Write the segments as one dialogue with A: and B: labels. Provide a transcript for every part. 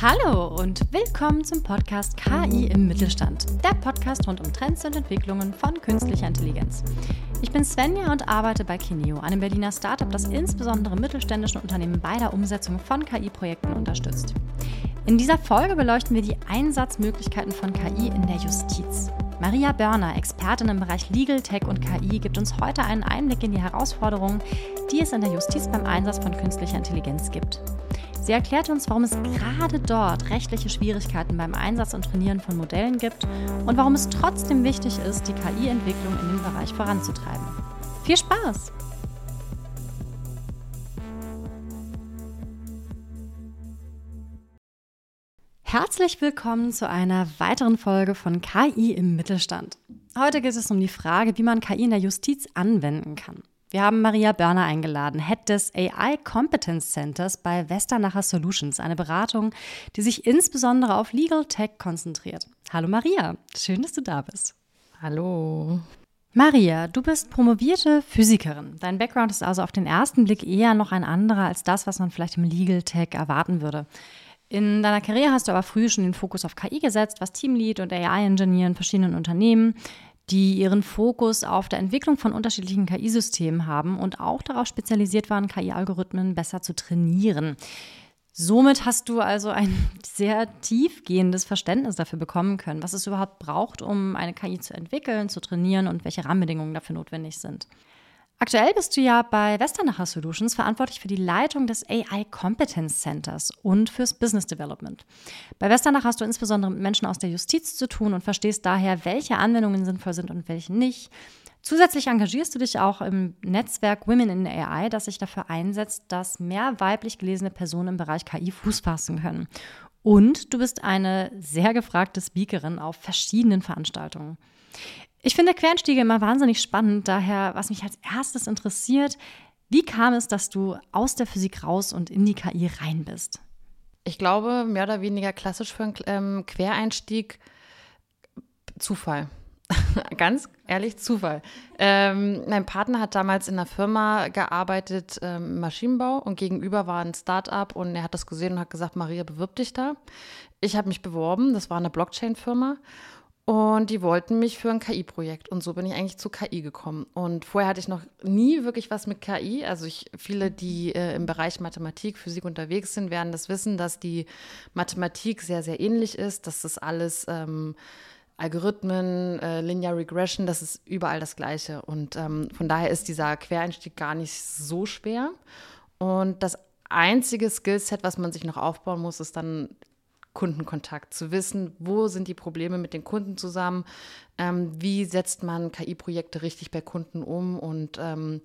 A: Hallo und willkommen zum Podcast KI im Mittelstand, der Podcast rund um Trends und Entwicklungen von künstlicher Intelligenz. Ich bin Svenja und arbeite bei Kineo, einem Berliner Startup, das insbesondere mittelständische Unternehmen bei der Umsetzung von KI-Projekten unterstützt. In dieser Folge beleuchten wir die Einsatzmöglichkeiten von KI in der Justiz. Maria Börner, Expertin im Bereich Legal Tech und KI, gibt uns heute einen Einblick in die Herausforderungen, die es in der Justiz beim Einsatz von künstlicher Intelligenz gibt. Sie erklärt uns, warum es gerade dort rechtliche Schwierigkeiten beim Einsatz und Trainieren von Modellen gibt und warum es trotzdem wichtig ist, die KI-Entwicklung in dem Bereich voranzutreiben. Viel Spaß! Herzlich willkommen zu einer weiteren Folge von KI im Mittelstand. Heute geht es um die Frage, wie man KI in der Justiz anwenden kann. Wir haben Maria Börner eingeladen, Head des AI Competence Centers bei Westernacher Solutions, eine Beratung, die sich insbesondere auf Legal Tech konzentriert. Hallo Maria, schön, dass du da bist.
B: Hallo.
A: Maria, du bist promovierte Physikerin. Dein Background ist also auf den ersten Blick eher noch ein anderer als das, was man vielleicht im Legal Tech erwarten würde. In deiner Karriere hast du aber früh schon den Fokus auf KI gesetzt, was Teamlead und AI-Ingenieur in verschiedenen Unternehmen die ihren Fokus auf der Entwicklung von unterschiedlichen KI-Systemen haben und auch darauf spezialisiert waren, KI-Algorithmen besser zu trainieren. Somit hast du also ein sehr tiefgehendes Verständnis dafür bekommen können, was es überhaupt braucht, um eine KI zu entwickeln, zu trainieren und welche Rahmenbedingungen dafür notwendig sind. Aktuell bist du ja bei Westernacher Solutions verantwortlich für die Leitung des AI Competence Centers und fürs Business Development. Bei Westernach hast du insbesondere mit Menschen aus der Justiz zu tun und verstehst daher, welche Anwendungen sinnvoll sind und welche nicht. Zusätzlich engagierst du dich auch im Netzwerk Women in AI, das sich dafür einsetzt, dass mehr weiblich gelesene Personen im Bereich KI Fuß fassen können. Und du bist eine sehr gefragte Speakerin auf verschiedenen Veranstaltungen. Ich finde Quereinstiege immer wahnsinnig spannend. Daher, was mich als erstes interessiert, wie kam es, dass du aus der Physik raus und in die KI rein bist?
B: Ich glaube, mehr oder weniger klassisch für einen ähm, Quereinstieg Zufall. Ganz ehrlich, Zufall. Ähm, mein Partner hat damals in einer Firma gearbeitet, ähm, Maschinenbau, und gegenüber war ein Start-up und er hat das gesehen und hat gesagt, Maria, bewirb dich da. Ich habe mich beworben, das war eine Blockchain-Firma. Und die wollten mich für ein KI-Projekt. Und so bin ich eigentlich zu KI gekommen. Und vorher hatte ich noch nie wirklich was mit KI. Also ich, viele, die äh, im Bereich Mathematik, Physik unterwegs sind, werden das wissen, dass die Mathematik sehr, sehr ähnlich ist, dass das alles ähm, Algorithmen, äh, Linear Regression, das ist überall das Gleiche. Und ähm, von daher ist dieser Quereinstieg gar nicht so schwer. Und das einzige Skillset, was man sich noch aufbauen muss, ist dann Kundenkontakt, zu wissen, wo sind die Probleme mit den Kunden zusammen, ähm, wie setzt man KI-Projekte richtig bei Kunden um und ähm,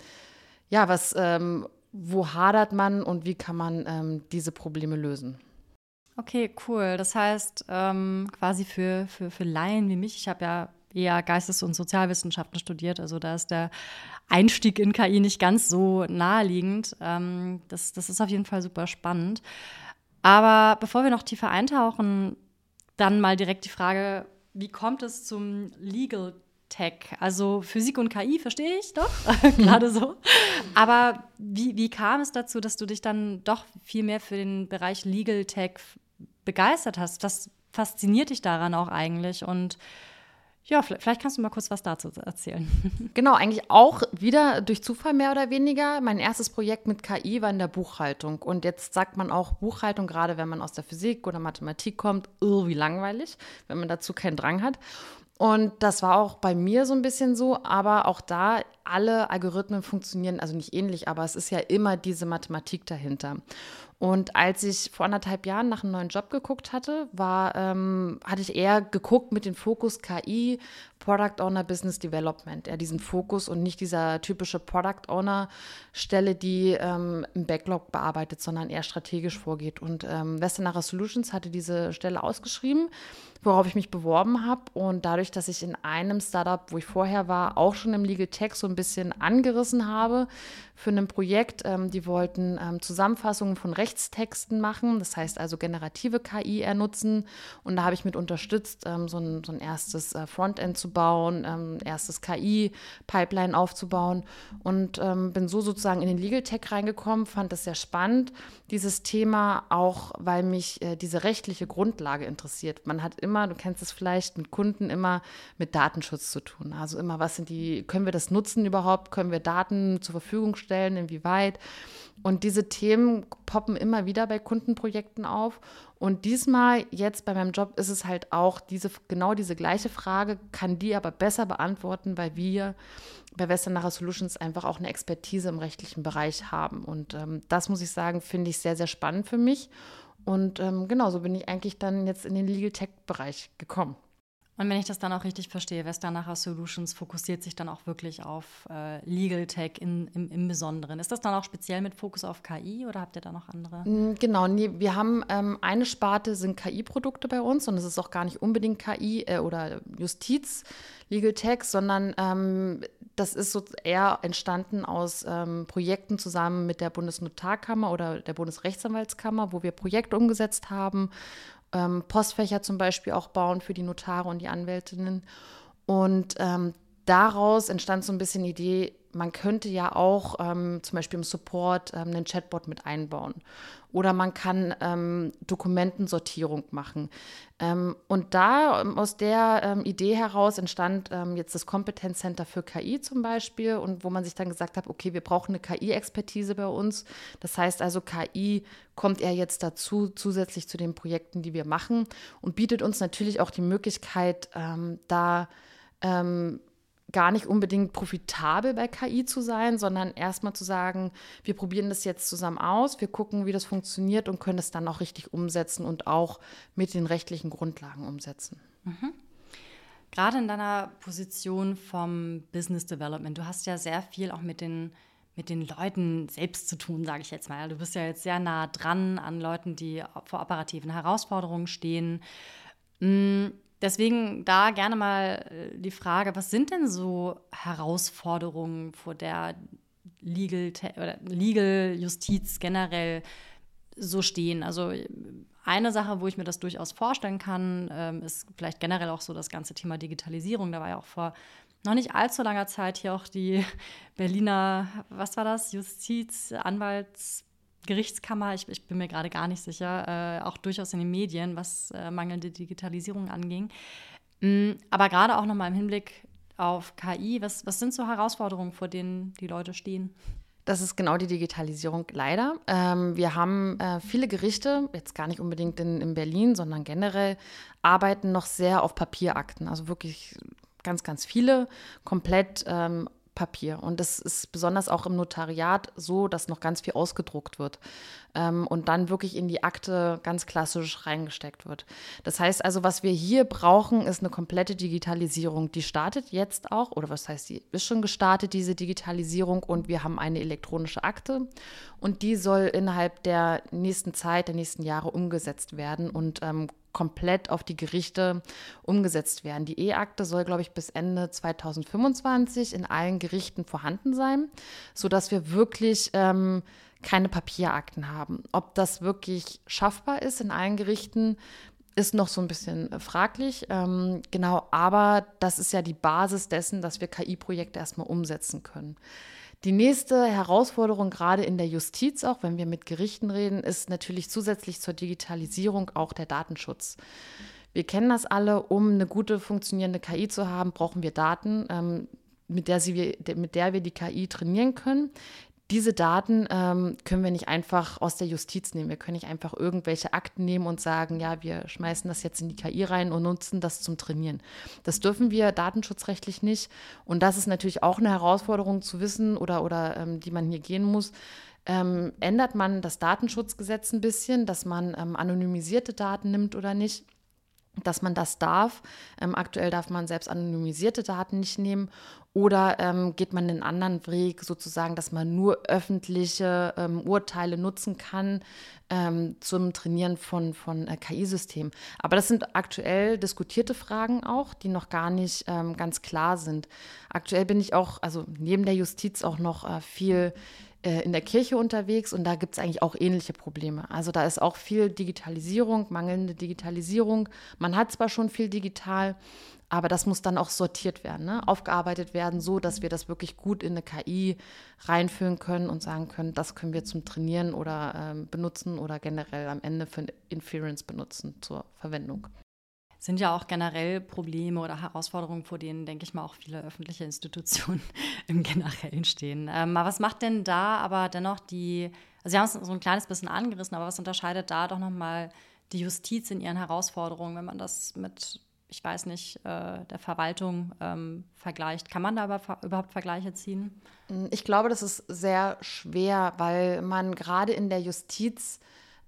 B: ja, was, ähm, wo hadert man und wie kann man ähm, diese Probleme lösen.
A: Okay, cool. Das heißt, ähm, quasi für, für, für Laien wie mich, ich habe ja eher Geistes- und Sozialwissenschaften studiert, also da ist der Einstieg in KI nicht ganz so naheliegend. Ähm, das, das ist auf jeden Fall super spannend. Aber bevor wir noch tiefer eintauchen, dann mal direkt die Frage, wie kommt es zum Legal Tech? Also Physik und KI verstehe ich doch, gerade so. Aber wie, wie kam es dazu, dass du dich dann doch viel mehr für den Bereich Legal Tech begeistert hast? Was fasziniert dich daran auch eigentlich? Und ja, vielleicht kannst du mal kurz was dazu erzählen.
B: Genau, eigentlich auch wieder durch Zufall mehr oder weniger. Mein erstes Projekt mit KI war in der Buchhaltung. Und jetzt sagt man auch Buchhaltung, gerade wenn man aus der Physik oder Mathematik kommt, oh, wie langweilig, wenn man dazu keinen Drang hat. Und das war auch bei mir so ein bisschen so, aber auch da, alle Algorithmen funktionieren, also nicht ähnlich, aber es ist ja immer diese Mathematik dahinter. Und als ich vor anderthalb Jahren nach einem neuen Job geguckt hatte, war, ähm, hatte ich eher geguckt mit dem Fokus KI, Product Owner Business Development, eher diesen Fokus und nicht dieser typische Product Owner Stelle, die ähm, im Backlog bearbeitet, sondern eher strategisch vorgeht. Und ähm, Westernacher Solutions hatte diese Stelle ausgeschrieben, worauf ich mich beworben habe. Und dadurch, dass ich in einem Startup, wo ich vorher war, auch schon im Legal Tech so ein bisschen angerissen habe für ein Projekt, ähm, die wollten ähm, Zusammenfassungen von Rechts Rechtstexten machen, das heißt also generative KI eher nutzen. Und da habe ich mit unterstützt, ähm, so, ein, so, ein, erstes äh, Frontend zu bauen, ähm, erstes KI-Pipeline aufzubauen und ähm, bin so sozusagen in den Legal Tech reingekommen, fand das sehr spannend, dieses Thema, auch weil mich äh, diese rechtliche Grundlage interessiert. Man hat immer, du kennst es vielleicht, mit Kunden immer mit Datenschutz zu tun. Also immer, was sind die, können wir das nutzen überhaupt? Können wir Daten zur Verfügung stellen? Inwieweit? Und diese Themen poppen immer wieder bei Kundenprojekten auf. Und diesmal, jetzt bei meinem Job, ist es halt auch diese, genau diese gleiche Frage, kann die aber besser beantworten, weil wir bei Westernacher Solutions einfach auch eine Expertise im rechtlichen Bereich haben. Und ähm, das muss ich sagen, finde ich sehr, sehr spannend für mich. Und ähm, genau so bin ich eigentlich dann jetzt in den Legal Tech-Bereich gekommen.
A: Und wenn ich das dann auch richtig verstehe, Westernacher Solutions fokussiert sich dann auch wirklich auf äh, Legal Tech in, im, im, Besonderen. Ist das dann auch speziell mit Fokus auf KI oder habt ihr da noch andere?
B: Mm, genau, nee, wir haben ähm, eine Sparte sind KI-Produkte bei uns und es ist auch gar nicht unbedingt KI äh, oder Justiz, Legal Tech, sondern ähm, das ist so eher entstanden aus ähm, Projekten zusammen mit der Bundesnotarkammer oder der Bundesrechtsanwaltskammer, wo wir Projekte umgesetzt haben ähm, Postfächer zum Beispiel auch bauen für die Notare und die Anwältinnen. Und ähm, daraus entstand so ein bisschen die Idee, man könnte ja auch ähm, zum Beispiel im Support ähm, einen Chatbot mit einbauen. Oder man kann ähm, Dokumentensortierung machen. Ähm, und da ähm, aus der ähm, Idee heraus entstand jetzt das Kompetenzcenter für KI zum Beispiel und wo man sich dann gesagt hat, okay, wir brauchen eine KI-Expertise bei uns. Das heißt also, KI kommt er jetzt dazu, zusätzlich zu den Projekten, die wir machen und bietet uns natürlich auch die Möglichkeit, da gar nicht unbedingt profitabel bei KI zu sein, sondern erstmal zu sagen, wir probieren das jetzt zusammen aus, wir gucken, wie das funktioniert und können es dann auch richtig umsetzen und auch mit den rechtlichen Grundlagen umsetzen. Mhm.
A: Gerade in deiner Position vom Business Development, du hast ja sehr viel auch mit den mit den Leuten selbst zu tun, sage ich jetzt mal. Du bist ja jetzt sehr nah dran an Leuten, die vor operativen Herausforderungen stehen. Mm, Deswegen da gerne mal äh, die Frage, was sind denn so Herausforderungen, vor der Legal, oder Legal Justiz generell so stehen? Also eine Sache, wo ich mir das durchaus vorstellen kann, ähm, ist vielleicht generell auch so das ganze Thema Digitalisierung. Da war ja auch vor noch nicht allzu langer Zeit hier auch die Berliner, was war das, Justiz, Anwalts Gerichtskammer, ich, ich bin mir gerade gar nicht sicher, äh, auch durchaus in den Medien, was äh, mangelnde Digitalisierung anging. Mhm, aber gerade auch nochmal im Hinblick auf KI, was, was sind so Herausforderungen, vor denen die Leute stehen?
B: Das ist genau die Digitalisierung, leider. Ähm, wir haben äh, viele Gerichte, jetzt gar nicht unbedingt in, in Berlin, sondern generell, arbeiten noch sehr auf Papierakten. Also wirklich ganz, ganz viele, komplett ähm, Papier. Und das ist besonders auch im Notariat so, dass noch ganz viel ausgedruckt wird ähm, und dann wirklich in die Akte ganz klassisch reingesteckt wird. Das heißt also, was wir hier brauchen, ist eine komplette Digitalisierung. Die startet jetzt auch, oder was heißt, die ist schon gestartet, diese Digitalisierung, und wir haben eine elektronische Akte und die soll innerhalb der nächsten Zeit, der nächsten Jahre umgesetzt werden und ähm, komplett auf die Gerichte umgesetzt werden. Die E-Akte soll, glaube ich, bis Ende 2025 in allen Gerichten vorhanden sein, sodass wir wirklich ähm, keine Papierakten haben. Ob das wirklich schaffbar ist in allen Gerichten, ist noch so ein bisschen fraglich. Ähm, genau, aber das ist ja die Basis dessen, dass wir KI-Projekte erstmal umsetzen können. Die nächste Herausforderung, gerade in der Justiz, auch wenn wir mit Gerichten reden, ist natürlich zusätzlich zur Digitalisierung auch der Datenschutz. Wir kennen das alle, um eine gute funktionierende KI zu haben, brauchen wir Daten, ähm, mit, der sie, mit der wir die KI trainieren können diese Daten ähm, können wir nicht einfach aus der Justiz nehmen. Wir können nicht einfach irgendwelche Akten nehmen und sagen, ja, wir schmeißen das jetzt in die KI rein und nutzen das zum Trainieren. Das dürfen wir datenschutzrechtlich nicht. Und das ist natürlich auch eine Herausforderung zu wissen oder, oder ähm, die man hier gehen muss. Ähm, ändert man das Datenschutzgesetz ein bisschen, dass man ähm, anonymisierte Daten nimmt oder nicht? dass man das darf. Ähm, aktuell darf man selbst anonymisierte Daten nicht nehmen. Oder ähm, geht man den anderen Weg sozusagen, dass man nur öffentliche ähm, Urteile nutzen kann ähm, zum Trainieren von, von äh, KI-Systemen. Aber das sind aktuell diskutierte Fragen auch, die noch gar nicht ähm, ganz klar sind. Aktuell bin ich auch, also neben der Justiz auch noch äh, viel äh, in der Kirche unterwegs und da gibt es eigentlich auch ähnliche Probleme. Also da ist auch viel Digitalisierung, mangelnde Digitalisierung. Man hat zwar schon viel digital, aber das muss dann auch sortiert werden, ne? aufgearbeitet werden, so dass wir das wirklich gut in eine KI reinführen können und sagen können, das können wir zum Trainieren oder ähm, benutzen oder generell am Ende für Inference benutzen zur Verwendung
A: sind ja auch generell Probleme oder Herausforderungen, vor denen, denke ich mal, auch viele öffentliche Institutionen im Generellen stehen. Ähm, aber was macht denn da aber dennoch die, also Sie haben es so ein kleines bisschen angerissen, aber was unterscheidet da doch nochmal die Justiz in ihren Herausforderungen, wenn man das mit, ich weiß nicht, äh, der Verwaltung ähm, vergleicht? Kann man da überhaupt Vergleiche ziehen?
B: Ich glaube, das ist sehr schwer, weil man gerade in der Justiz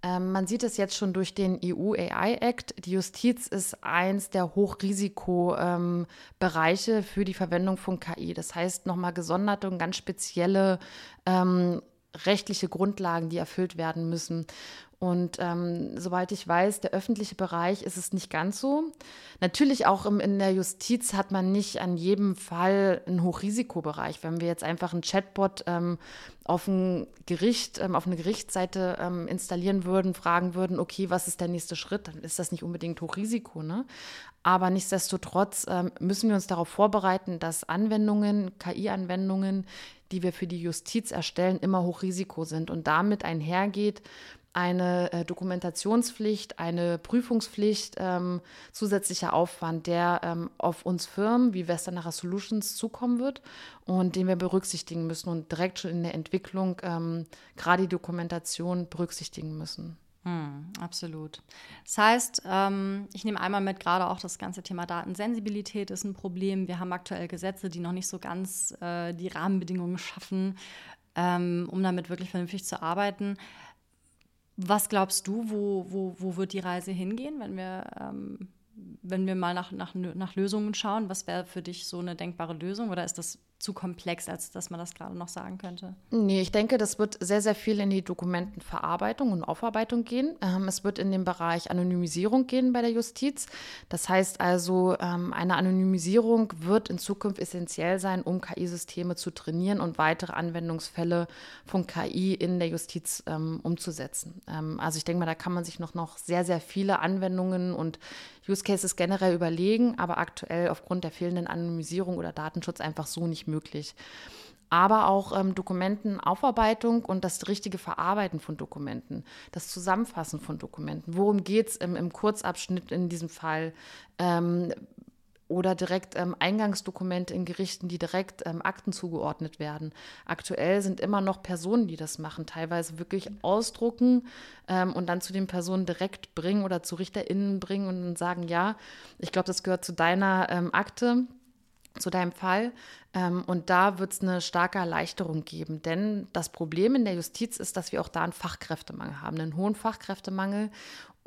B: ähm, man sieht es jetzt schon durch den EU AI Act. Die Justiz ist eins der Hochrisikobereiche ähm, für die Verwendung von KI. Das heißt nochmal gesonderte und ganz spezielle ähm, rechtliche Grundlagen, die erfüllt werden müssen. Und ähm, soweit ich weiß, der öffentliche Bereich ist es nicht ganz so. Natürlich auch im, in der Justiz hat man nicht an jedem Fall einen Hochrisikobereich. Wenn wir jetzt einfach einen Chatbot ähm, auf ein Gericht, ähm, auf eine Gerichtsseite ähm, installieren würden, fragen würden, okay, was ist der nächste Schritt, dann ist das nicht unbedingt Hochrisiko. Ne? Aber nichtsdestotrotz ähm, müssen wir uns darauf vorbereiten, dass Anwendungen, KI-Anwendungen, die wir für die Justiz erstellen, immer Hochrisiko sind und damit einhergeht, eine äh, Dokumentationspflicht, eine Prüfungspflicht, ähm, zusätzlicher Aufwand, der ähm, auf uns Firmen wie Westernacher Solutions zukommen wird und den wir berücksichtigen müssen und direkt schon in der Entwicklung ähm, gerade die Dokumentation berücksichtigen müssen.
A: Hm, absolut. Das heißt, ähm, ich nehme einmal mit, gerade auch das ganze Thema Datensensibilität ist ein Problem. Wir haben aktuell Gesetze, die noch nicht so ganz äh, die Rahmenbedingungen schaffen, ähm, um damit wirklich vernünftig zu arbeiten. Was glaubst du, wo, wo, wo wird die Reise hingehen, wenn wir, ähm, wenn wir mal nach, nach, nach Lösungen schauen? Was wäre für dich so eine denkbare Lösung oder ist das zu komplex, als dass man das gerade noch sagen könnte?
B: Nee, ich denke, das wird sehr, sehr viel in die Dokumentenverarbeitung und Aufarbeitung gehen. Ähm, es wird in den Bereich Anonymisierung gehen bei der Justiz. Das heißt also, ähm, eine Anonymisierung wird in Zukunft essentiell sein, um KI-Systeme zu trainieren und weitere Anwendungsfälle von KI in der Justiz ähm, umzusetzen. Ähm, also ich denke mal, da kann man sich noch, noch sehr, sehr viele Anwendungen und Use Cases generell überlegen, aber aktuell aufgrund der fehlenden Anonymisierung oder Datenschutz einfach so nicht möglich. Aber auch ähm, Dokumentenaufarbeitung und das richtige Verarbeiten von Dokumenten, das Zusammenfassen von Dokumenten. Worum geht es im, im, Kurzabschnitt in diesem Fall? Ähm, oder direkt ähm, Eingangsdokumente in Gerichten, die direkt ähm, Akten zugeordnet werden. Aktuell sind immer noch Personen, die das machen, teilweise wirklich ausdrucken ähm, und dann zu den Personen direkt bringen oder zu RichterInnen bringen und sagen, ja, ich glaube, das gehört zu deiner ähm, Akte zu deinem Fall. Ähm, und da wird es eine starke Erleichterung geben. Denn das Problem in der Justiz ist, dass wir auch da einen Fachkräftemangel haben, einen hohen Fachkräftemangel.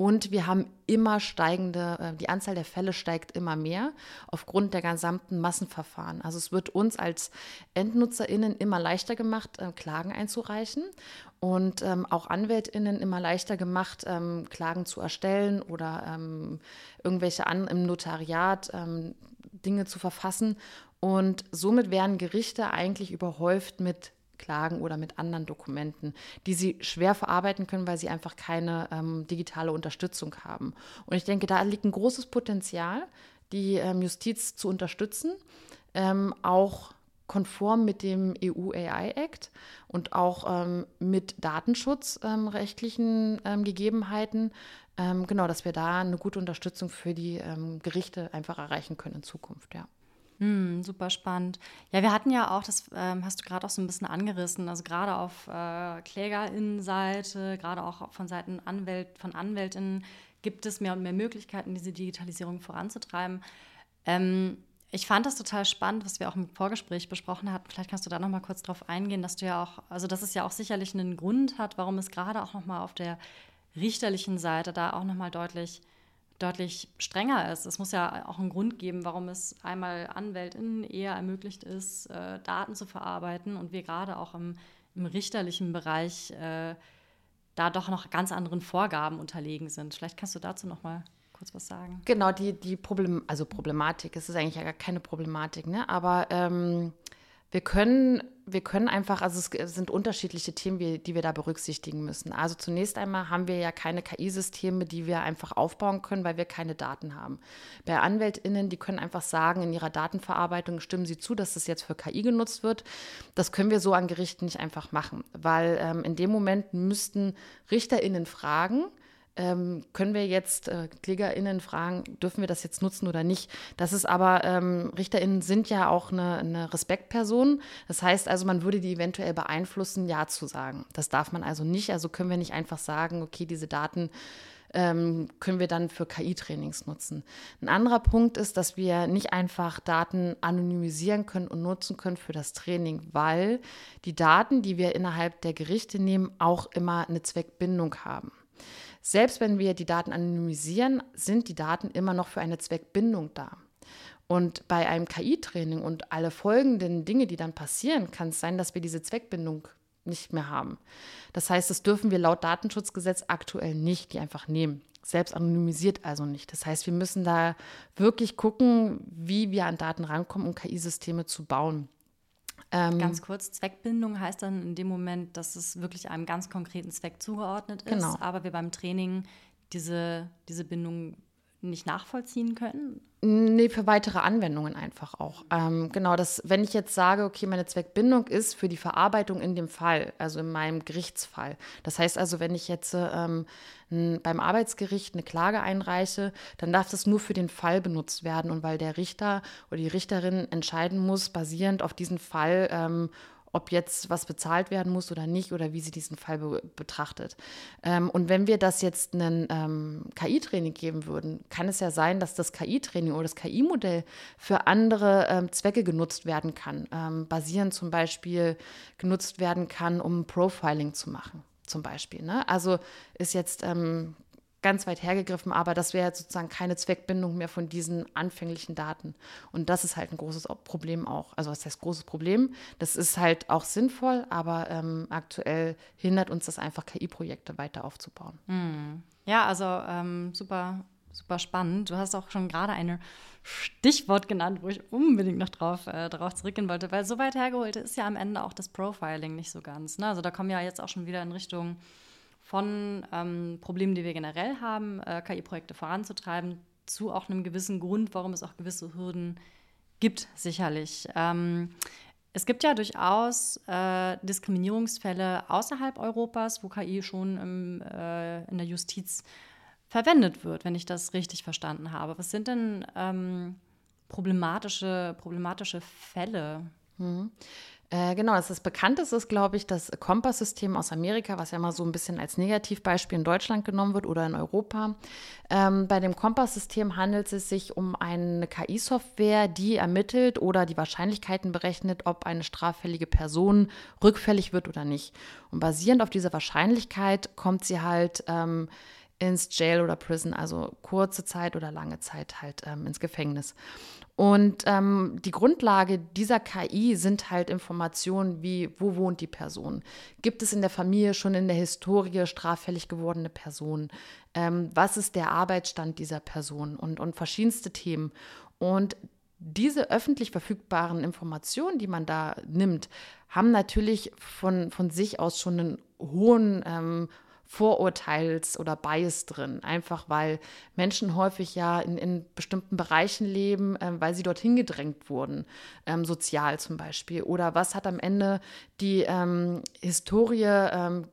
B: Und wir haben immer steigende, äh, die Anzahl der Fälle steigt immer mehr aufgrund der gesamten Massenverfahren. Also es wird uns als EndnutzerInnen immer leichter gemacht, äh, Klagen einzureichen und ähm, auch AnwältInnen immer leichter gemacht, ähm, Klagen zu erstellen oder ähm, irgendwelche an, im Notariat ähm, Dinge zu verfassen. Und somit werden Gerichte eigentlich überhäuft mit Klagen oder mit anderen Dokumenten, die sie schwer verarbeiten können, weil sie einfach keine ähm, digitale Unterstützung haben. Und ich denke, da liegt ein großes Potenzial, die ähm, Justiz zu unterstützen, ähm, auch konform mit dem EU AI Act und auch ähm, mit datenschutzrechtlichen ähm, Gegebenheiten. Ähm, genau, dass wir da eine gute Unterstützung für die Gerichte einfach erreichen können in Zukunft, ja.
A: Hm, super spannend. Ja, wir hatten ja auch, das ähm, hast du gerade auch so ein bisschen angerissen, also gerade auf äh, KlägerInnenseite, gerade auch von Seiten Anwält, von AnwältInnen gibt es mehr und mehr Möglichkeiten, diese Digitalisierung voranzutreiben. Ähm, ich fand das total spannend, was wir auch im Vorgespräch besprochen hatten. Vielleicht kannst du da noch mal kurz drauf eingehen, dass du ja auch, also dass es ja auch sicherlich einen Grund hat, warum es gerade auch noch mal auf der richterlichen Seite da auch noch mal deutlich deutlich strenger ist. Es muss ja auch einen Grund geben, warum es einmal AnwältInnen eher ermöglicht ist, äh, Daten zu verarbeiten und wir gerade auch im, im richterlichen Bereich äh, da doch noch ganz anderen Vorgaben unterlegen sind. Vielleicht kannst du dazu noch mal kurz was sagen.
B: Genau, die, die Problem, also Problematik, es ist eigentlich ja gar keine Problematik, ne? aber ähm, Wir können, wir können einfach, also es sind unterschiedliche Themen, die wir da berücksichtigen müssen. Also zunächst einmal haben wir ja keine KI-Systeme, die wir einfach aufbauen können, weil wir keine Daten haben. Bei AnwältInnen, die können einfach sagen, in ihrer Datenverarbeitung stimmen sie zu, dass das jetzt für KI genutzt wird. Das können wir so an Gerichten nicht einfach machen, weil ähm, in dem Moment müssten RichterInnen fragen, ähm, können wir jetzt äh, KlägerInnen fragen, dürfen wir das jetzt nutzen oder nicht? Das ist aber, ähm, RichterInnen sind ja auch eine, eine Respektperson. Das heißt also, man würde die eventuell beeinflussen, Ja zu sagen. Das darf man also nicht. Also können wir nicht einfach sagen, okay, diese Daten ähm, können wir dann für KI-Trainings nutzen. Ein anderer Punkt ist, dass wir nicht einfach Daten anonymisieren können und nutzen können für das Training, weil die Daten, die wir innerhalb der Gerichte nehmen, auch immer eine Zweckbindung haben. Selbst wenn wir die Daten anonymisieren, sind die Daten immer noch für eine Zweckbindung da. Und bei einem KI-Training und alle folgenden Dinge, die dann passieren, kann es sein, dass wir diese Zweckbindung nicht mehr haben. Das heißt, das dürfen wir laut Datenschutzgesetz aktuell nicht, die einfach nehmen. Selbst anonymisiert also nicht. Das heißt, wir müssen da wirklich gucken, wie wir an Daten rankommen, um KI-Systeme zu bauen.
A: Ähm, ganz kurz, Zweckbindung heißt dann in dem Moment, dass es wirklich einem ganz konkreten Zweck zugeordnet ist, genau. aber wir beim Training diese, diese Bindung nicht nachvollziehen können?
B: Nee, für weitere Anwendungen einfach auch. Ähm, genau, das, wenn ich jetzt sage, okay, meine Zweckbindung ist für die Verarbeitung in dem Fall, also in meinem Gerichtsfall. Das heißt also, wenn ich jetzt ähm, beim Arbeitsgericht eine Klage einreiche, dann darf das nur für den Fall benutzt werden und weil der Richter oder die Richterin entscheiden muss, basierend auf diesen Fall, ähm, ob jetzt was bezahlt werden muss oder nicht oder wie sie diesen Fall be betrachtet. Ähm, und wenn wir das jetzt einen ähm, KI-Training geben würden, kann es ja sein, dass das KI-Training oder das KI-Modell für andere ähm, Zwecke genutzt werden kann, ähm, basierend zum Beispiel genutzt werden kann, um Profiling zu machen. Zum Beispiel. Ne? Also ist jetzt ähm, ganz weit hergegriffen, aber das wäre sozusagen keine Zweckbindung mehr von diesen anfänglichen Daten. Und das ist halt ein großes Problem auch. Also was heißt großes Problem? Das ist halt auch sinnvoll, aber ähm, aktuell hindert uns das einfach, KI-Projekte weiter aufzubauen.
A: Hm. Ja, also ähm, super, super spannend. Du hast auch schon gerade ein Stichwort genannt, wo ich unbedingt noch drauf, äh, darauf zurückgehen wollte, weil so weit hergeholt ist ja am Ende auch das Profiling nicht so ganz. Ne? Also da kommen wir ja jetzt auch schon wieder in Richtung von ähm, Problemen, die wir generell haben, äh, KI-Projekte voranzutreiben, zu auch einem gewissen Grund, warum es auch gewisse Hürden gibt, sicherlich. Ähm, es gibt ja durchaus äh, Diskriminierungsfälle außerhalb Europas, wo KI schon im, äh, in der Justiz verwendet wird, wenn ich das richtig verstanden habe. Was sind denn ähm, problematische, problematische Fälle?
B: Mhm. Äh, genau, das, das bekannteste ist, glaube ich, das Kompass-System aus Amerika, was ja mal so ein bisschen als Negativbeispiel in Deutschland genommen wird oder in Europa. Ähm, bei dem Kompass-System handelt es sich um eine KI-Software, die ermittelt oder die Wahrscheinlichkeiten berechnet, ob eine straffällige Person rückfällig wird oder nicht. Und basierend auf dieser Wahrscheinlichkeit kommt sie halt ähm, ins Jail oder Prison, also kurze Zeit oder lange Zeit halt ähm, ins Gefängnis. Und ähm, die Grundlage dieser KI sind halt Informationen wie, wo wohnt die Person? Gibt es in der Familie schon in der Historie straffällig gewordene Personen? Ähm, was ist der Arbeitsstand dieser Person? Und, und verschiedenste Themen. Und diese öffentlich verfügbaren Informationen, die man da nimmt, haben natürlich von, von sich aus schon einen hohen ähm, Vorurteils oder Bias drin. Einfach weil Menschen häufig ja in, in bestimmten Bereichen leben, äh, weil sie dorthin gedrängt wurden, ähm, sozial zum Beispiel. Oder was hat am Ende die ähm, Historie, ähm,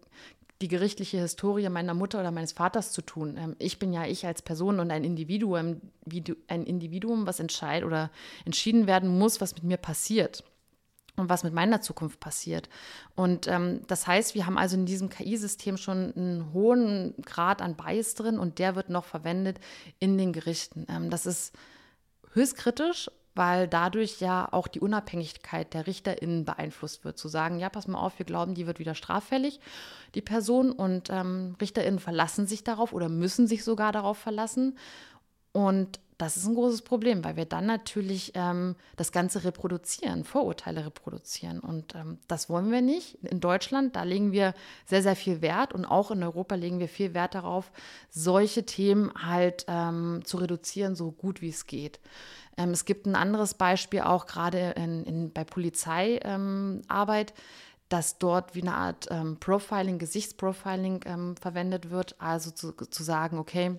B: die gerichtliche Historie meiner Mutter oder meines Vaters zu tun? Ähm, ich bin ja ich als Person und ein Individuum, ein Individuum, was entscheidet oder entschieden werden muss, was mit mir passiert und was mit meiner Zukunft passiert. Und ähm, das heißt, wir haben also in diesem KI-System schon einen hohen Grad an Bias drin und der wird noch verwendet in den Gerichten. Ähm, das ist höchst kritisch, weil dadurch ja auch die Unabhängigkeit der RichterInnen beeinflusst wird. Zu sagen, ja, pass mal auf, wir glauben, die wird wieder straffällig, die Person. Und ähm, RichterInnen verlassen sich darauf oder müssen sich sogar darauf verlassen. Und das ist ein großes Problem, weil wir dann natürlich ähm, das Ganze reproduzieren, Vorurteile reproduzieren. Und ähm, das wollen wir nicht. In Deutschland, da legen wir sehr, sehr viel Wert und auch in Europa legen wir viel Wert darauf, solche Themen halt ähm, zu reduzieren, so gut wie es geht. Ähm, es gibt ein anderes Beispiel auch gerade in, in, bei Polizeiarbeit dass dort wie eine Art ähm, Profiling, Gesichtsprofiling ähm, verwendet wird. Also zu, zu sagen, okay,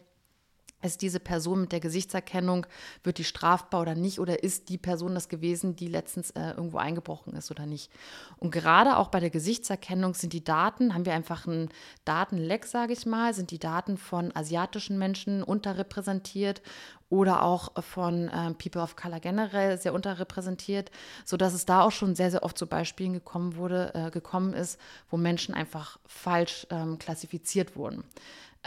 B: ist diese Person mit der Gesichtserkennung, wird die strafbar oder nicht? Oder ist die Person das gewesen, die letztens äh, irgendwo eingebrochen ist oder nicht? Und gerade auch bei der Gesichtserkennung sind die Daten, haben wir einfach einen Datenleck, sage ich mal, sind die Daten von asiatischen Menschen unterrepräsentiert oder auch von äh, People of Color generell sehr unterrepräsentiert, sodass es da auch schon sehr, sehr oft zu Beispielen gekommen wurde, äh, gekommen ist, wo Menschen einfach falsch ähm, klassifiziert wurden.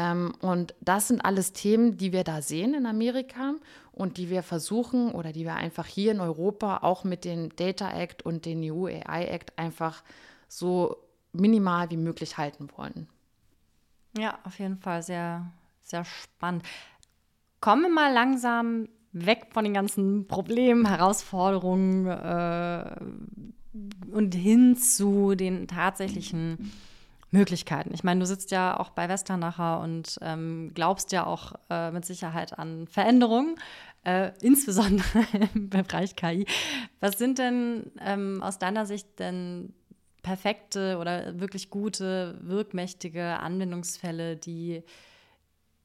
B: Ähm, und das sind alles Themen, die wir da sehen in Amerika und die wir versuchen oder die wir einfach hier in Europa auch mit dem Data Act und dem EU AI Act einfach so minimal wie möglich halten wollen.
A: Ja, auf jeden Fall sehr, sehr spannend. Kommen wir mal langsam weg von den ganzen Problemen, Herausforderungen äh, und hin zu den tatsächlichen Möglichkeiten. Ich meine, du sitzt ja auch bei Westernacher und ähm, glaubst ja auch äh, mit Sicherheit an Veränderungen, äh, insbesondere im Bereich KI. Was sind denn ähm, aus deiner Sicht denn perfekte oder wirklich gute, wirkmächtige Anwendungsfälle, die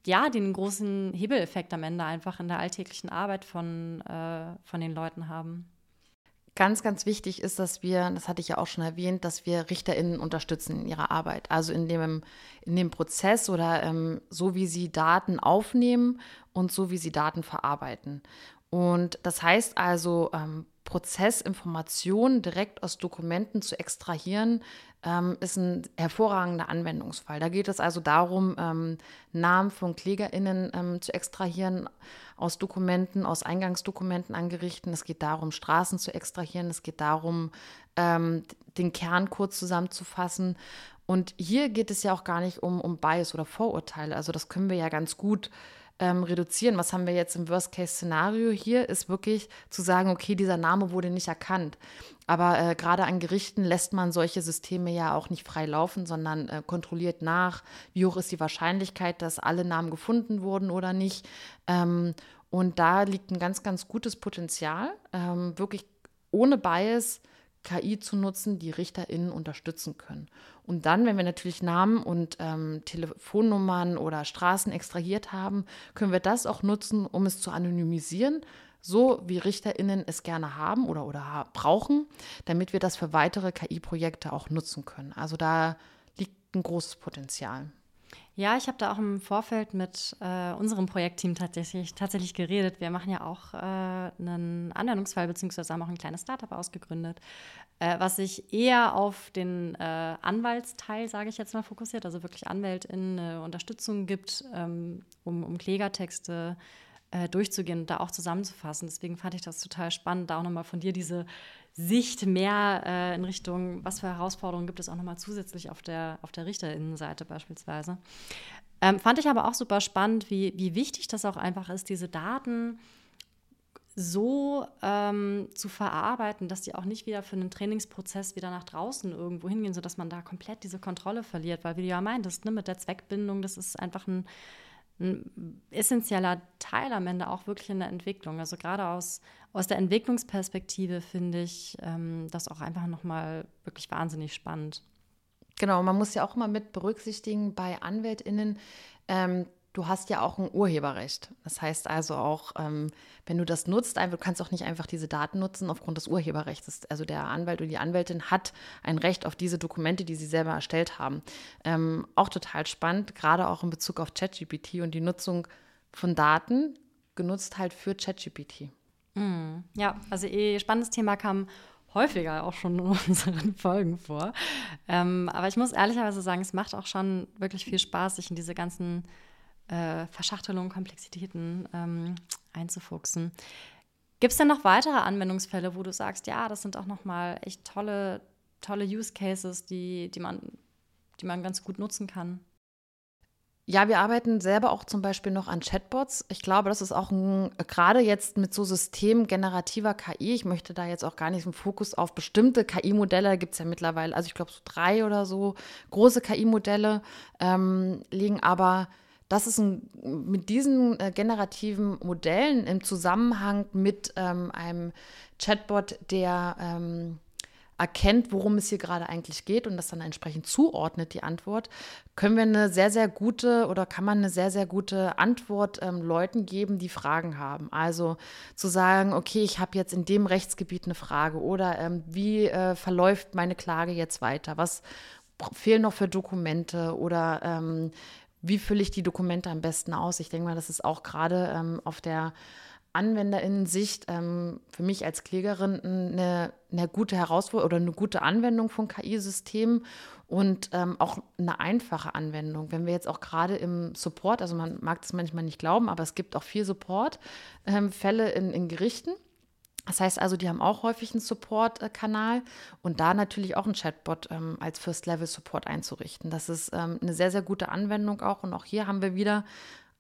A: ja den großen Hebeleffekt am Ende einfach in der alltäglichen Arbeit von, äh, von den Leuten haben?
B: Ganz, ganz wichtig ist, dass wir, das hatte ich ja auch schon erwähnt, dass wir RichterInnen unterstützen in ihrer Arbeit. Also in dem, in dem Prozess oder ähm, so, wie sie Daten aufnehmen und so, wie sie Daten verarbeiten. Und das heißt also, ähm, Prozessinformationen direkt aus Dokumenten zu extrahieren, ähm, ist ein hervorragender Anwendungsfall. Da geht es also darum, ähm, Namen von KlägerInnen ähm, zu extrahieren aus Dokumenten, aus Eingangsdokumenten angerichten. Es geht darum, Straßen zu extrahieren. Es geht darum, ähm, den Kern kurz zusammenzufassen. Und hier geht es ja auch gar nicht um, um Bias oder Vorurteile. Also das können wir ja ganz gut ähm, reduzieren. Was haben wir jetzt im Worst-Case-Szenario? Hier ist wirklich zu sagen, okay, dieser Name wurde nicht erkannt. Aber äh, gerade an Gerichten lässt man solche Systeme ja auch nicht frei laufen, sondern äh, kontrolliert nach, wie hoch ist die Wahrscheinlichkeit, dass alle Namen gefunden wurden oder nicht. Ähm, und da liegt ein ganz, ganz gutes Potenzial, ähm, wirklich ohne Bias KI zu nutzen, die RichterInnen unterstützen können. Und dann, wenn wir natürlich Namen und ähm, Telefonnummern oder Straßen extrahiert haben, können wir das auch nutzen, um es zu anonymisieren, so wie RichterInnen es gerne haben oder, oder brauchen, damit wir das für weitere KI-Projekte auch nutzen können. Also da liegt ein großes Potenzial.
A: Ja, ich habe da auch im Vorfeld mit äh, unserem Projektteam tatsächlich, tatsächlich geredet. Wir machen ja auch äh, einen Anwendungsfall, beziehungsweise haben auch ein kleines Startup ausgegründet, äh, was sich eher auf den äh, Anwaltsteil, sage ich jetzt mal, fokussiert, also wirklich AnwältInnen eine Unterstützung gibt, ähm, um, um Klägertexte äh, durchzugehen und da auch zusammenzufassen. Deswegen fand ich das total spannend, da auch nochmal von dir diese Sicht mehr äh, in Richtung, was für Herausforderungen gibt es auch nochmal zusätzlich auf der, auf der Richterinnenseite beispielsweise. Ähm, fand ich aber auch super spannend, wie, wie wichtig das auch einfach ist, diese Daten so ähm, zu verarbeiten, dass die auch nicht wieder für einen Trainingsprozess wieder nach draußen irgendwo hingehen, sodass man da komplett diese Kontrolle verliert. Weil, wie du ja meintest, ne, mit der Zweckbindung, das ist einfach ein, ein essentieller Teil am Ende auch wirklich in der Entwicklung. Also gerade aus, aus der Entwicklungsperspektive finde ich ähm, das auch einfach nochmal wirklich wahnsinnig spannend.
B: Genau, man muss ja auch immer mit berücksichtigen bei AnwältInnen, ähm, du hast ja auch ein Urheberrecht. Das heißt also auch, ähm, wenn du das nutzt, du kannst auch nicht einfach diese Daten nutzen aufgrund des Urheberrechts. Also der Anwalt oder die Anwältin hat ein Recht auf diese Dokumente, die sie selber erstellt haben. Ähm, auch total spannend, gerade auch in Bezug auf ChatGPT und die Nutzung von Daten, genutzt halt für ChatGPT.
A: Mm, ja, also eh, spannendes Thema kam häufiger auch schon in unseren Folgen vor. Ähm, aber ich muss ehrlicherweise sagen, es macht auch schon wirklich viel Spaß, sich in diese ganzen äh, Verschachtelungen, Komplexitäten ähm, einzufuchsen. Gibt es denn noch weitere Anwendungsfälle, wo du sagst, ja, das sind auch nochmal echt tolle, tolle Use Cases, die, die, man, die man ganz gut nutzen kann?
B: Ja, wir arbeiten selber auch zum Beispiel noch an Chatbots. Ich glaube, das ist auch ein, gerade jetzt mit so Systemen generativer KI. Ich möchte da jetzt auch gar nicht einen Fokus auf bestimmte KI-Modelle. Gibt es ja mittlerweile, also ich glaube so drei oder so große KI-Modelle ähm, liegen. Aber das ist ein, mit diesen äh, generativen Modellen im Zusammenhang mit ähm, einem Chatbot, der ähm, erkennt, worum es hier gerade eigentlich geht und das dann entsprechend zuordnet, die Antwort, können wir eine sehr, sehr gute oder kann man eine sehr, sehr gute Antwort ähm, Leuten geben, die Fragen haben. Also zu sagen, okay, ich habe jetzt in dem Rechtsgebiet eine Frage oder ähm, wie äh, verläuft meine Klage jetzt weiter? Was fehlen noch für Dokumente oder ähm, wie fülle ich die Dokumente am besten aus? Ich denke mal, das ist auch gerade ähm, auf der AnwenderInnen-Sicht ähm, für mich als Klägerin eine, eine gute Herausforderung oder eine gute Anwendung von KI-Systemen und ähm, auch eine einfache Anwendung. Wenn wir jetzt auch gerade im Support, also man mag das manchmal nicht glauben, aber es gibt auch viel Support-Fälle ähm, in, in Gerichten. Das heißt also, die haben auch häufig einen Support-Kanal und da natürlich auch einen Chatbot ähm, als First-Level-Support einzurichten. Das ist ähm, eine sehr, sehr gute Anwendung auch. Und auch hier haben wir wieder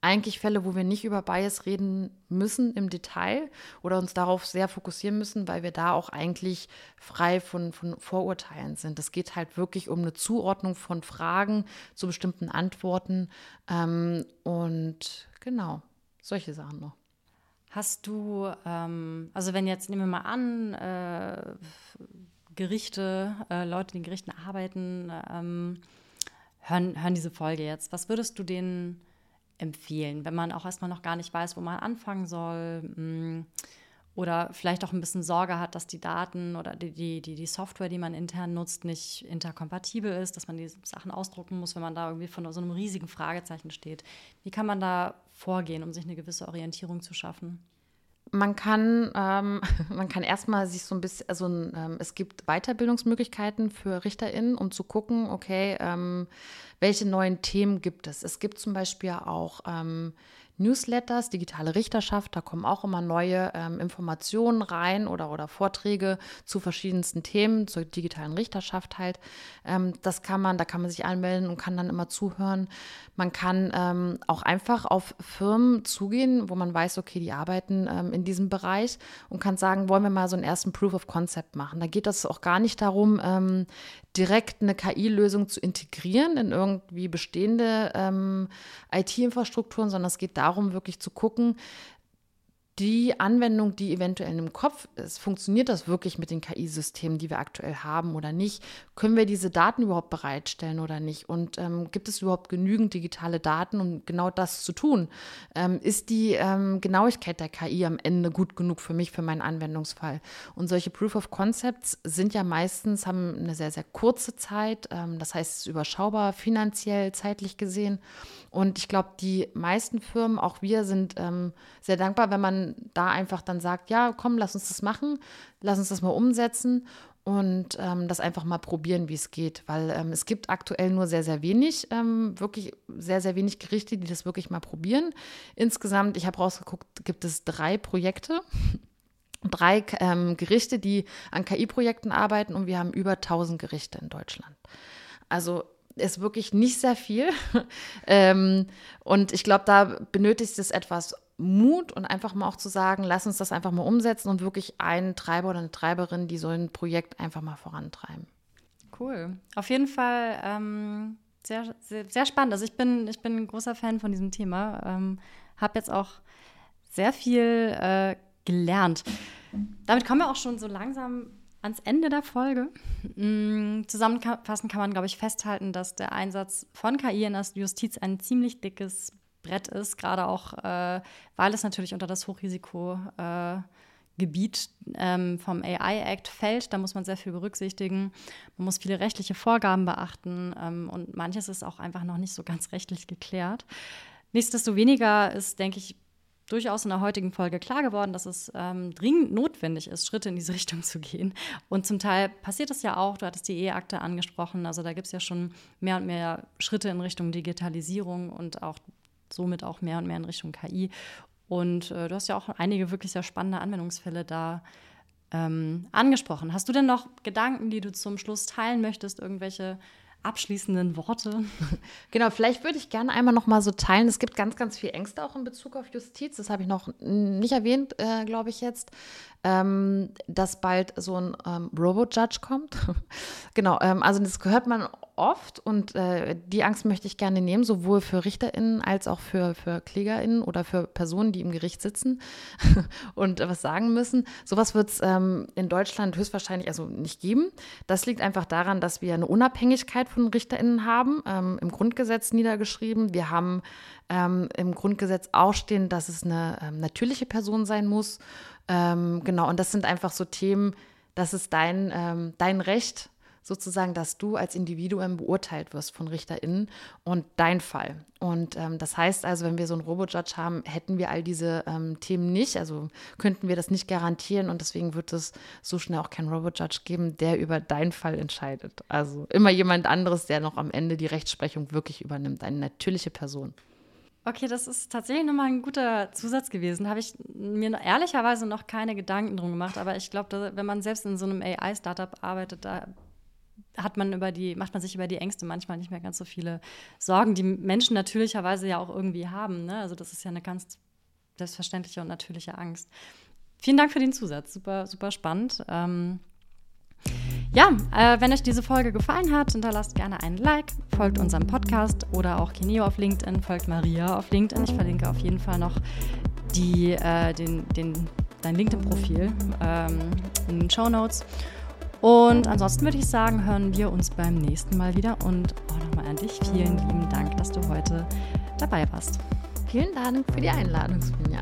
B: eigentlich Fälle, wo wir nicht über Bias reden müssen im Detail oder uns darauf sehr fokussieren müssen, weil wir da auch eigentlich frei von, von Vorurteilen sind. Es geht halt wirklich um eine Zuordnung von Fragen zu bestimmten Antworten ähm, und genau, solche Sachen noch.
A: Hast du, ähm, also wenn jetzt, nehmen wir mal an, äh, Gerichte, äh, Leute, die in Gerichten arbeiten, ähm, hören, hören diese Folge jetzt. Was würdest du denen empfehlen, wenn man auch erstmal noch gar nicht weiß, wo man anfangen soll mm, oder vielleicht auch ein bisschen Sorge hat, dass die Daten oder die, die, die, Software, die man intern nutzt, nicht interkompatibel ist, dass man die Sachen ausdrucken muss, wenn man da irgendwie von so einem riesigen Fragezeichen steht. Wie kann man da vorgehen, um sich eine gewisse Orientierung zu schaffen?
B: Man kann, ähm, man kann erstmal sich so ein bisschen, also ähm, es gibt Weiterbildungsmöglichkeiten für RichterInnen, um zu gucken, okay, ähm, welche neuen Themen gibt es. Es gibt zum Beispiel auch ähm, Newsletters, digitale Richterschaft, da kommen auch immer neue ähm, Informationen rein oder, oder Vorträge zu verschiedensten Themen, zur digitalen Richterschaft halt. Ähm, das kann man, da kann man sich anmelden und kann dann immer zuhören. Man kann auch einfach auf Firmen zugehen, wo man weiß, okay, die arbeiten in diesem Bereich und kann sagen, wollen wir mal so einen ersten Proof of Concept machen. Da geht es auch gar nicht darum, ähm, direkt eine KI-Lösung zu integrieren in irgendwie bestehende ähm, IT-Infrastrukturen, sondern es geht darum, wirklich zu gucken, die Anwendung, die eventuell im Kopf ist, funktioniert das wirklich mit den KI-Systemen, die wir aktuell haben oder nicht? Können wir diese Daten überhaupt bereitstellen oder nicht? Und ähm, gibt es überhaupt genügend digitale Daten, um genau das zu tun? Ähm, ist die ähm, Genauigkeit der KI am Ende gut genug für mich, für meinen Anwendungsfall? Und solche Proof of Concepts sind ja meistens, haben eine sehr, sehr kurze Zeit. Ähm, das heißt, es ist überschaubar, finanziell, zeitlich gesehen. Und ich glaube, die meisten Firmen, auch wir, sind ähm, sehr dankbar, wenn man da einfach dann sagt, ja, komm, lass uns das machen, lass uns das mal umsetzen und ähm, das einfach mal probieren, wie es geht, weil ähm, es gibt aktuell nur sehr, sehr wenig, ähm, wirklich sehr, sehr wenig Gerichte, die das wirklich mal probieren. Insgesamt, ich habe rausgeguckt, gibt es drei Projekte. Drei ähm, Gerichte, die an KI-Projekten arbeiten und wir haben über 1000 Gerichte in Deutschland. Also ist wirklich nicht sehr viel. ähm, und ich glaube, da benötigt es etwas Mut und einfach mal auch zu sagen, lass uns das einfach mal umsetzen und wirklich einen Treiber oder eine Treiberin, die so ein Projekt einfach mal vorantreiben.
A: Cool. Auf jeden Fall ähm, sehr, sehr, sehr, spannend. Also ich bin, ich bin ein großer Fan von diesem Thema. Ähm, Habe jetzt auch sehr viel äh, gelernt. Damit kommen wir auch schon so langsam ans Ende der Folge. Mm, zusammenfassend kann man, glaube ich, festhalten, dass der Einsatz von KI in der Justiz ein ziemlich dickes Brett ist, gerade auch, äh, weil es natürlich unter das Hochrisikogebiet äh, ähm, vom AI Act fällt. Da muss man sehr viel berücksichtigen. Man muss viele rechtliche Vorgaben beachten ähm, und manches ist auch einfach noch nicht so ganz rechtlich geklärt. Nichtsdestoweniger ist, denke ich, durchaus in der heutigen Folge klar geworden, dass es ähm, dringend notwendig ist, Schritte in diese Richtung zu gehen. Und zum Teil passiert es ja auch, du hattest die E-Akte angesprochen, also da gibt es ja schon mehr und mehr Schritte in Richtung Digitalisierung und auch somit auch mehr und mehr in Richtung KI. Und äh, du hast ja auch einige wirklich sehr spannende Anwendungsfälle da ähm, angesprochen. Hast du denn noch Gedanken, die du zum Schluss teilen möchtest? Irgendwelche abschließenden Worte?
B: Genau, vielleicht würde ich gerne einmal noch mal so teilen. Es gibt ganz, ganz viel Ängste auch in Bezug auf Justiz. Das habe ich noch nicht erwähnt, äh, glaube ich jetzt ähm, dass bald so ein ähm, Robo-Judge kommt. genau, ähm, also das hört man oft und äh, die Angst möchte ich gerne nehmen, sowohl für RichterInnen als auch für, für KlägerInnen oder für Personen, die im Gericht sitzen und äh, was sagen müssen. Sowas wird es ähm, in Deutschland höchstwahrscheinlich also nicht geben. Das liegt einfach daran, dass wir eine Unabhängigkeit von RichterInnen haben, ähm, im Grundgesetz niedergeschrieben. Wir haben ähm, im Grundgesetz auch stehen, dass es eine natürliche Person sein muss. Ähm, genau, und das sind einfach so Themen, das ist dein, ähm, dein Recht, sozusagen, dass du als Individuum beurteilt wirst von RichterInnen und dein Fall. Und ähm, das heißt also, wenn wir so einen Robo-Judge haben, hätten wir all diese ähm, Themen nicht, also könnten wir das nicht garantieren und deswegen wird es so schnell auch keinen Robo-Judge geben, der über deinen Fall entscheidet. Also immer jemand anderes, der noch am Ende die Rechtsprechung wirklich übernimmt, eine natürliche Person.
A: Okay, das ist tatsächlich nochmal ein guter Zusatz gewesen. Habe ich mir ehrlicherweise noch keine Gedanken drum gemacht, aber ich glaube, wenn man selbst in so einem AI-Startup arbeitet, da hat man über die, macht man sich über die Ängste manchmal nicht mehr ganz so viele Sorgen, die Menschen natürlicherweise ja auch irgendwie haben. Ne? Also das ist ja eine ganz selbstverständliche und natürliche Angst. Vielen Dank für den Zusatz. Super, super spannend. Ähm, ja, äh, wenn euch diese Folge gefallen hat, hinterlasst gerne einen Like, folgt unserem Podcast oder auch Kineo auf LinkedIn, folgt Maria auf LinkedIn. Ich verlinke auf jeden Fall noch die, äh, den, den, dein LinkedIn-Profil ähm, in den Show Notes. Und ansonsten würde ich sagen, hören wir uns beim nächsten Mal wieder. Und auch nochmal an dich vielen lieben Dank, dass du heute dabei warst.
B: Vielen Dank für die Einladung, Svenja.